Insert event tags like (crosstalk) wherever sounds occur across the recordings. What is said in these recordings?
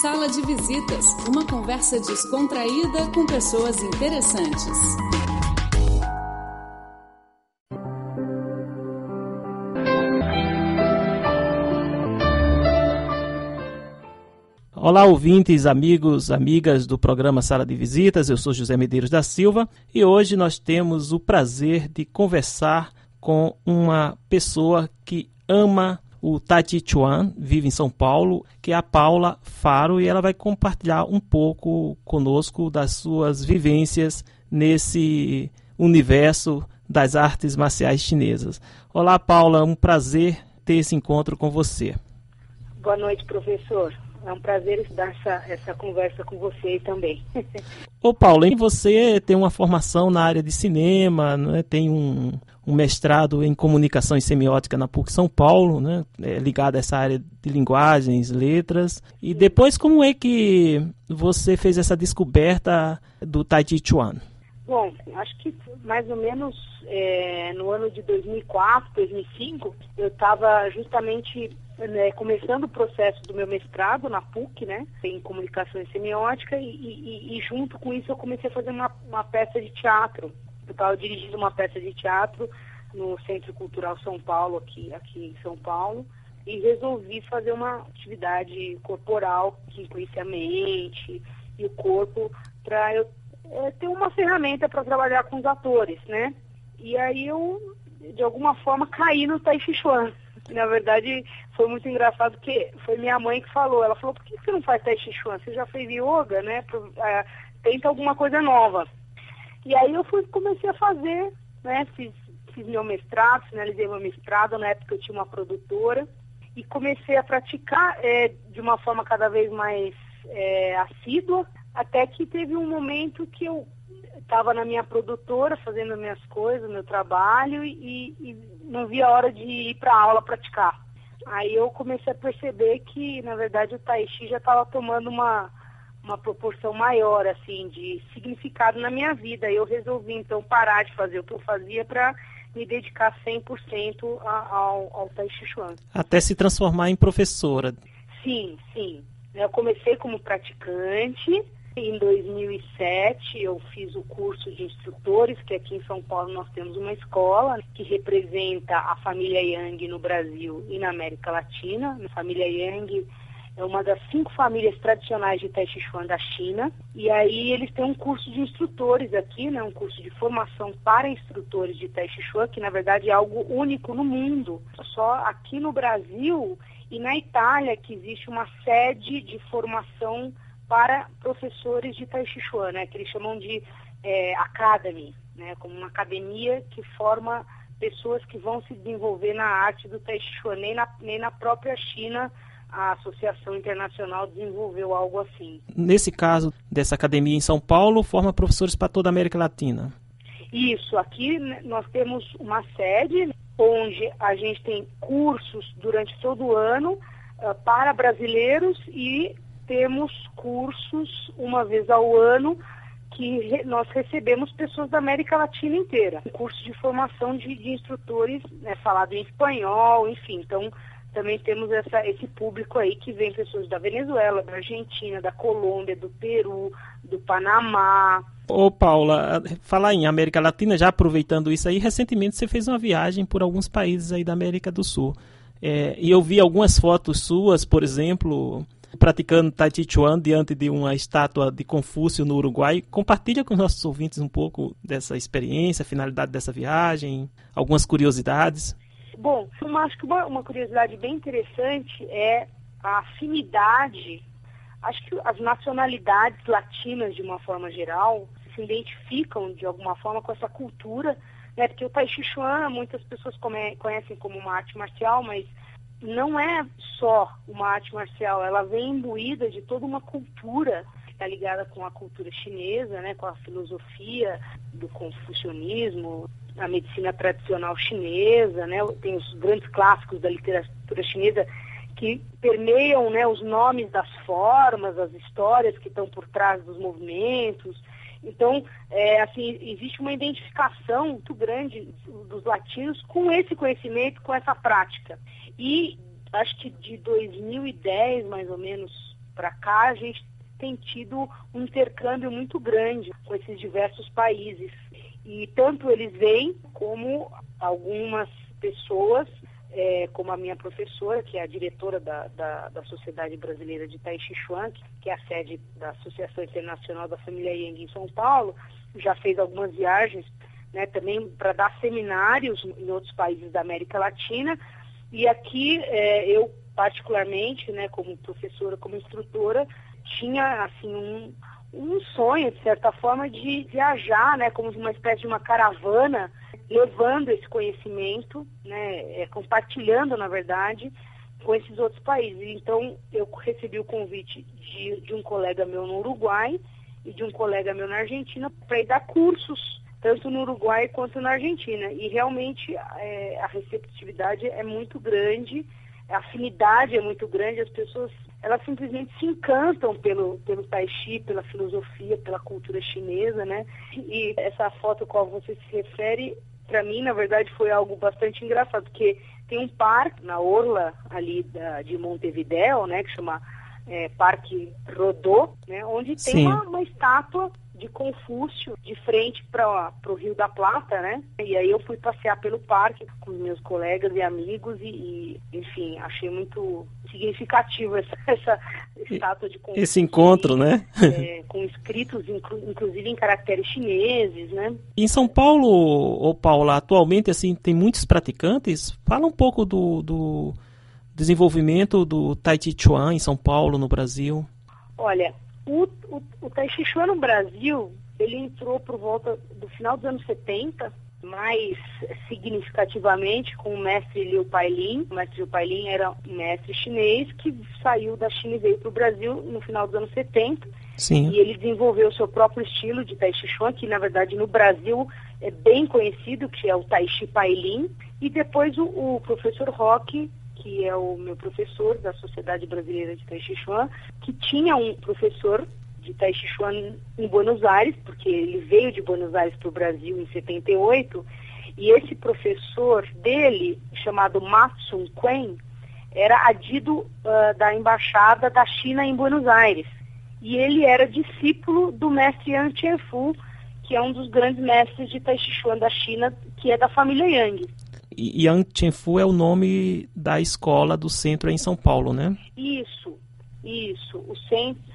Sala de Visitas, uma conversa descontraída com pessoas interessantes. Olá, ouvintes, amigos, amigas do programa Sala de Visitas. Eu sou José Medeiros da Silva e hoje nós temos o prazer de conversar com uma pessoa que ama o Tati Chuan, vive em São Paulo, que é a Paula Faro, e ela vai compartilhar um pouco conosco das suas vivências nesse universo das artes marciais chinesas. Olá, Paula, é um prazer ter esse encontro com você. Boa noite, professor. É um prazer dar essa, essa conversa com você também. Ô Paulo, você tem uma formação na área de cinema, né? tem um, um mestrado em comunicação e semiótica na PUC São Paulo, né? É, ligado a essa área de linguagens, letras. E depois, como é que você fez essa descoberta do Tai Chi Chuan? Bom, acho que mais ou menos é, no ano de 2004, 2005, eu estava justamente né, começando o processo do meu mestrado na PUC, né, em comunicação e semiótica, e, e, e junto com isso eu comecei a fazer uma, uma peça de teatro. Estava dirigindo uma peça de teatro no Centro Cultural São Paulo, aqui, aqui em São Paulo, e resolvi fazer uma atividade corporal que incluísse a mente e o corpo para eu é, ter uma ferramenta para trabalhar com os atores, né? E aí eu, de alguma forma, caí no Tai Chi Chuan. (laughs) Na verdade, foi muito engraçado porque foi minha mãe que falou. Ela falou, por que você não faz Tai Chi Chuan? Você já fez yoga, né? É, tenta alguma coisa nova. E aí eu fui, comecei a fazer, né? Fiz, fiz meu mestrado, finalizei meu mestrado, na época eu tinha uma produtora, e comecei a praticar é, de uma forma cada vez mais é, assídua, até que teve um momento que eu estava na minha produtora fazendo minhas coisas, meu trabalho, e, e não via a hora de ir para aula praticar. Aí eu comecei a perceber que, na verdade, o Tai Chi já estava tomando uma, uma proporção maior, assim, de significado na minha vida. Eu resolvi, então, parar de fazer o que eu fazia para me dedicar 100% ao, ao Tai Chi Chuan. Até se transformar em professora. Sim, sim. Eu comecei como praticante, em 2007, eu fiz o curso de instrutores, que aqui em São Paulo nós temos uma escola que representa a família Yang no Brasil e na América Latina. A família Yang é uma das cinco famílias tradicionais de Tai Chi Chuan da China. E aí eles têm um curso de instrutores aqui, né, um curso de formação para instrutores de Tai Chi Chuan, que na verdade é algo único no mundo. Só aqui no Brasil e na Itália que existe uma sede de formação para professores de Tai Chi Chuan, né, que eles chamam de é, academy, né, como uma academia que forma pessoas que vão se desenvolver na arte do Tai Chi Chuan, nem na, nem na própria China a Associação Internacional desenvolveu algo assim. Nesse caso dessa academia em São Paulo, forma professores para toda a América Latina. Isso, aqui nós temos uma sede onde a gente tem cursos durante todo o ano uh, para brasileiros e temos cursos uma vez ao ano que re, nós recebemos pessoas da América Latina inteira. Um curso de formação de, de instrutores né, falado em espanhol, enfim. Então, também temos essa, esse público aí que vem pessoas da Venezuela, da Argentina, da Colômbia, do Peru, do Panamá. Ô Paula, falar em América Latina, já aproveitando isso aí, recentemente você fez uma viagem por alguns países aí da América do Sul. É, e eu vi algumas fotos suas, por exemplo, praticando Tai Chi Chuan diante de uma estátua de Confúcio no Uruguai. Compartilha com os nossos ouvintes um pouco dessa experiência, finalidade dessa viagem, algumas curiosidades. Bom, eu acho que uma, uma curiosidade bem interessante é a afinidade. Acho que as nacionalidades latinas, de uma forma geral, se identificam de alguma forma com essa cultura, né? Porque o Tai Chi Chuan, muitas pessoas come, conhecem como uma arte marcial, mas não é só uma arte marcial, ela vem imbuída de toda uma cultura que está ligada com a cultura chinesa, né, com a filosofia do confucionismo, a medicina tradicional chinesa, né, tem os grandes clássicos da literatura chinesa que permeiam né, os nomes das formas, as histórias que estão por trás dos movimentos. Então, é, assim, existe uma identificação muito grande dos latinos com esse conhecimento, com essa prática. E acho que de 2010, mais ou menos, para cá, a gente tem tido um intercâmbio muito grande com esses diversos países. E tanto eles vêm como algumas pessoas, é, como a minha professora, que é a diretora da, da, da Sociedade Brasileira de Tai Chi Chuan, que é a sede da Associação Internacional da Família Yang em São Paulo, já fez algumas viagens né, também para dar seminários em outros países da América Latina. E aqui é, eu, particularmente, né, como professora, como instrutora, tinha assim um, um sonho, de certa forma, de viajar, né, como uma espécie de uma caravana, levando esse conhecimento, né, é, compartilhando, na verdade, com esses outros países. Então, eu recebi o convite de, de um colega meu no Uruguai e de um colega meu na Argentina para ir dar cursos, tanto no Uruguai quanto na Argentina. E realmente é, a receptividade é muito grande, a afinidade é muito grande, as pessoas elas simplesmente se encantam pelo, pelo tai chi, pela filosofia, pela cultura chinesa, né? E essa foto a qual você se refere, para mim, na verdade, foi algo bastante engraçado, porque tem um parque na orla ali da, de Montevideo, né, que chama é, Parque Rodô, né, onde tem uma, uma, estátua de Confúcio de frente para o Rio da Plata, né? E aí eu fui passear pelo parque com meus colegas e amigos e, e enfim, achei muito significativo essa, (laughs) essa estátua de Confúcio. Esse encontro, né? É, com escritos, inclu, inclusive em caracteres chineses, né? Em São Paulo, ou Paula, atualmente assim tem muitos praticantes. Fala um pouco do, do desenvolvimento do Tai Chi Chuan em São Paulo, no Brasil. Olha, o, o, o Tai Chi Chuan no Brasil, ele entrou por volta do final dos anos 70, mais significativamente com o mestre Liu Pailin. O mestre Liu Pailin era um mestre chinês que saiu da China e veio para o Brasil no final dos anos 70. Sim. E ele desenvolveu o seu próprio estilo de Tai Chi Chuan, que na verdade no Brasil é bem conhecido, que é o Tai Chi Pailin. E depois o, o professor Roque que é o meu professor da Sociedade Brasileira de Tai Chi Chuan, que tinha um professor de Tai Chi Chuan em Buenos Aires, porque ele veio de Buenos Aires para o Brasil em 78, e esse professor dele, chamado Matsun Quen, era adido uh, da embaixada da China em Buenos Aires. E ele era discípulo do mestre Yang Qianfu, que é um dos grandes mestres de Tai Chi Chuan da China, que é da família Yang. Yang Chenfu é o nome da escola do centro em São Paulo, né? Isso, isso. O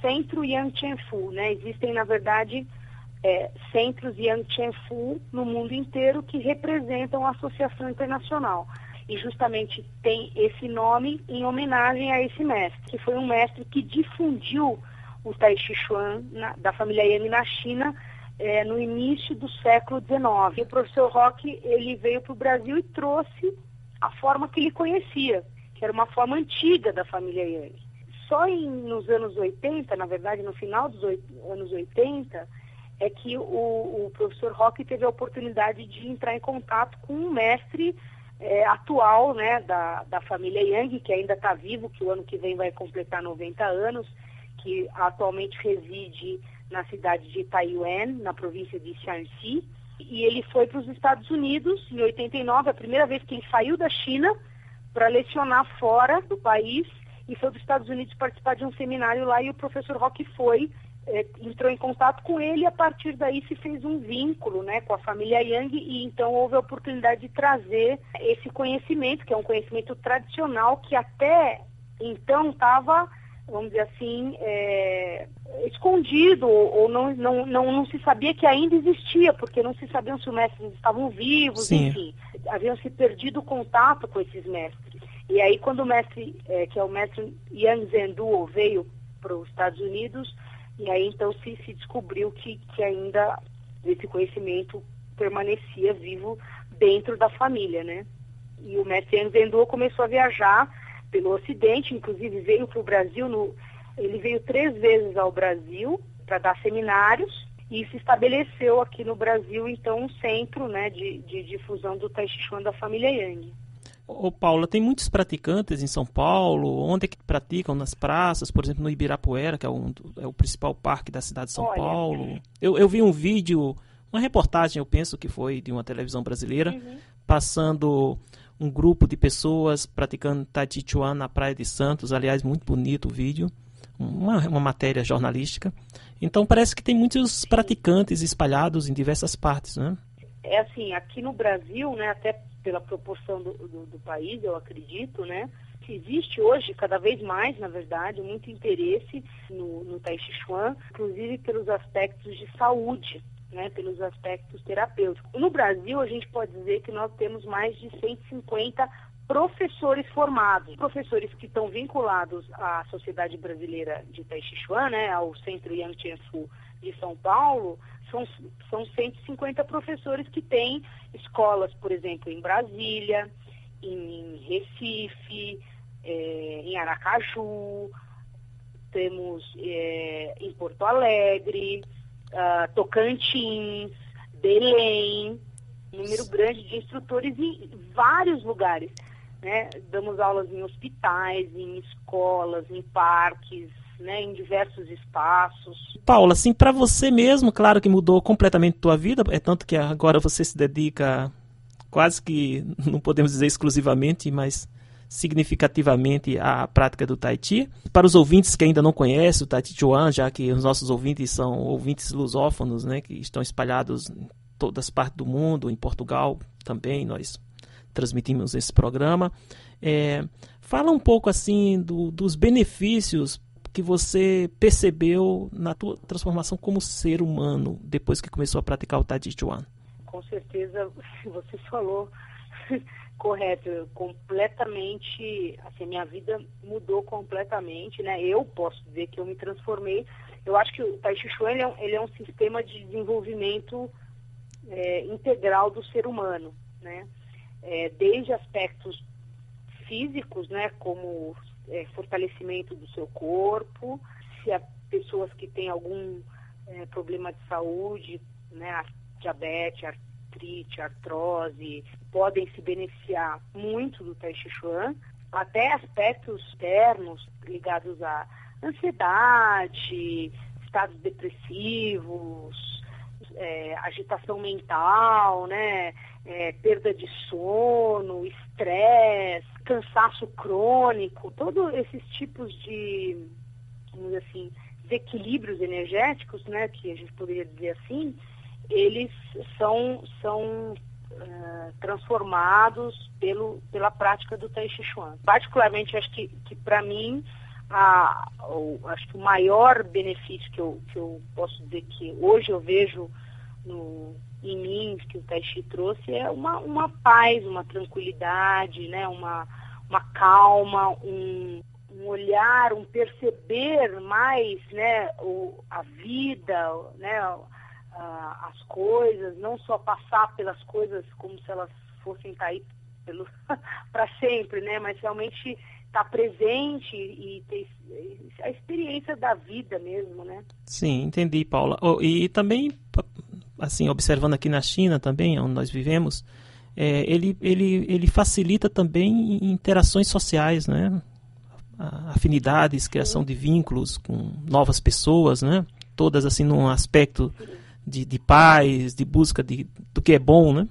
centro Yang Chenfu, né? Existem, na verdade, é, centros Yang Chenfu no mundo inteiro que representam a Associação Internacional. E justamente tem esse nome em homenagem a esse mestre, que foi um mestre que difundiu o Tai Chi Chuan na, da família Yang na China é, no início do século XIX. O professor Roque ele veio para o Brasil e trouxe a forma que ele conhecia, que era uma forma antiga da família Yang. Só em, nos anos 80, na verdade, no final dos anos 80, é que o, o professor Roque teve a oportunidade de entrar em contato com um mestre é, atual né, da, da família Yang, que ainda está vivo, que o ano que vem vai completar 90 anos, que atualmente reside na cidade de Taiyuan, na província de Shaanxi, e ele foi para os Estados Unidos em 89, a primeira vez que ele saiu da China para lecionar fora do país e foi para os Estados Unidos participar de um seminário lá e o professor Rock foi, é, entrou em contato com ele e a partir daí se fez um vínculo né, com a família Yang e então houve a oportunidade de trazer esse conhecimento, que é um conhecimento tradicional que até então estava vamos dizer assim, é, escondido, ou não, não, não, não se sabia que ainda existia, porque não se sabiam se os mestres estavam vivos, Sim. enfim, haviam se perdido o contato com esses mestres. E aí quando o mestre, é, que é o mestre Yang Zhenduo, veio para os Estados Unidos, e aí então se, se descobriu que, que ainda esse conhecimento permanecia vivo dentro da família, né? E o mestre Yang Zhenduo começou a viajar pelo Ocidente, inclusive veio para o Brasil, no, ele veio três vezes ao Brasil para dar seminários e se estabeleceu aqui no Brasil, então, um centro né, de, de difusão do Tai Chi Chuan da família Yang. Ô Paula, tem muitos praticantes em São Paulo, onde é que praticam? Nas praças, por exemplo, no Ibirapuera, que é, um, é o principal parque da cidade de São Olha, Paulo. Eu, eu vi um vídeo, uma reportagem, eu penso que foi de uma televisão brasileira, Uhum. passando um grupo de pessoas praticando Tai Chi Chuan na Praia de Santos. Aliás, muito bonito o vídeo. uma, uma matéria jornalística. Então parece que tem muitos praticantes espalhados em diversas partes, né? É assim, aqui no Brasil, né, até pela proporção do, do, do país, eu acredito, né, existe hoje, cada vez mais, na verdade, muito interesse no, no Tai Chi Chuan, inclusive pelos aspectos de saúde, né, pelos aspectos terapêuticos. No Brasil, a gente pode dizer que nós temos mais de 150 professores formados, professores que estão vinculados à Sociedade Brasileira de Tai Chi Chuan, né, ao Centro Yang Chen Fu de São Paulo, são, são 150 professores que têm escolas, por exemplo, em Brasília, em Recife, é, em Aracaju, temos é, em Porto Alegre, uh, Tocantins, Belém, número grande de instrutores em vários lugares. Né? Damos aulas em hospitais, em escolas, em parques, né, em diversos espaços. Paula, assim, para você mesmo, claro que mudou completamente a tua vida, é tanto que agora você se dedica quase que, não podemos dizer exclusivamente, mas significativamente à prática do Tai Chi. Para os ouvintes que ainda não conhecem o Tai Chi Chuan, já que os nossos ouvintes são ouvintes lusófonos, né, que estão espalhados em todas as partes do mundo, em Portugal também, nós transmitimos esse programa. É, fala um pouco assim do, dos benefícios que você percebeu na tua transformação como ser humano depois que começou a praticar o Tai Chi Chuan. Com certeza, (laughs) você falou correto, completamente, assim, minha vida mudou completamente, né? Eu posso dizer que eu me transformei. Eu acho que o Tai Chi Chuan ele é, um, ele é um sistema de desenvolvimento é, integral do ser humano, né? É, desde aspectos físicos, né, como é, fortalecimento do seu corpo, se há pessoas que têm algum é, problema de saúde, né, diabetes, artrose, podem se beneficiar muito do Tai Chi Chuan, até aspectos externos ligados à ansiedade, estados depressivos, é, agitação mental, né, é, perda de sono, estresse, cansaço crônico, todos esses tipos de, vamos dizer assim, desequilíbrios energéticos, né, que a gente poderia dizer assim, eles são, são uh, transformados pelo, pela prática do Tai Chi Chuan. Particularmente, acho que, que para mim, a, o, acho que o maior benefício que eu, que eu posso dizer que hoje eu vejo no, em mim, que o Tai Chi trouxe, é uma, uma paz, uma tranquilidade, né? uma, uma calma, um, um olhar, um perceber mais né? o, a vida, né? Uh, as coisas, não só passar pelas coisas como se elas fossem cair para (laughs) sempre, né? Mas realmente estar tá presente e ter a experiência da vida mesmo, né? Sim, entendi, Paula. Oh, e também, assim, observando aqui na China também, onde nós vivemos, é, ele, ele, ele facilita também interações sociais, né? Afinidades, criação Sim. de vínculos com novas pessoas, né? Todas assim num aspecto Sim de, de paz, de busca de, do que é bom, né?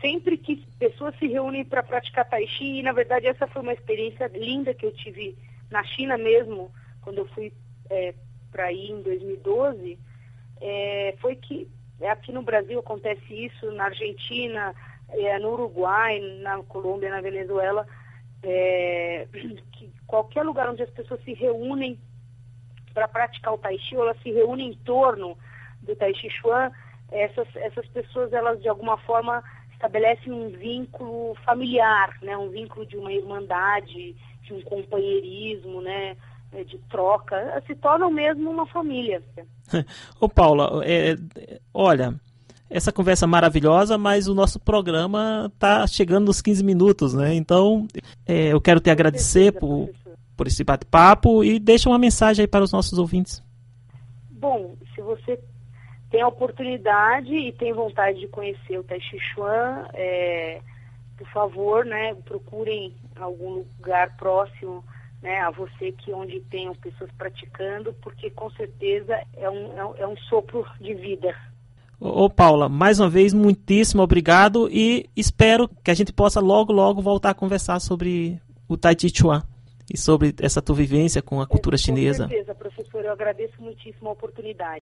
Sempre que pessoas se reúnem para praticar Tai Chi, e na verdade essa foi uma experiência linda que eu tive na China mesmo, quando eu fui é, para ir em 2012, é, foi que aqui no Brasil acontece isso, na Argentina, é, no Uruguai, na Colômbia, na Venezuela, é, (clears throat) que qualquer lugar onde as pessoas se reúnem para praticar o Tai Chi, elas se reúnem em torno do Tai Chi Chuan, essas, essas pessoas, elas de alguma forma estabelecem um vínculo familiar, né? um vínculo de uma irmandade, de um companheirismo, né? É, de troca, se tornam mesmo uma família. (laughs) Ô Paula, é, olha, essa conversa maravilhosa, mas o nosso programa está chegando nos 15 minutos, né? Então, é, eu quero te agradecer por, por esse bate-papo e deixa uma mensagem aí para os nossos ouvintes. Bom, se você tem a oportunidade e tem vontade de conhecer o Tai Chi Chuan, é, por favor, né, procurem algum lugar próximo né, a você que onde tenham pessoas praticando, porque com certeza é um, é um, é um sopro de vida. Ô Paula, mais uma vez, muitíssimo obrigado e espero que a gente possa logo, logo voltar a conversar sobre o Tai Chi Chuan. e sobre essa tua vivência com a cultura é, chinesa. Com certeza, professor, eu agradeço muitíssimo a oportunidade.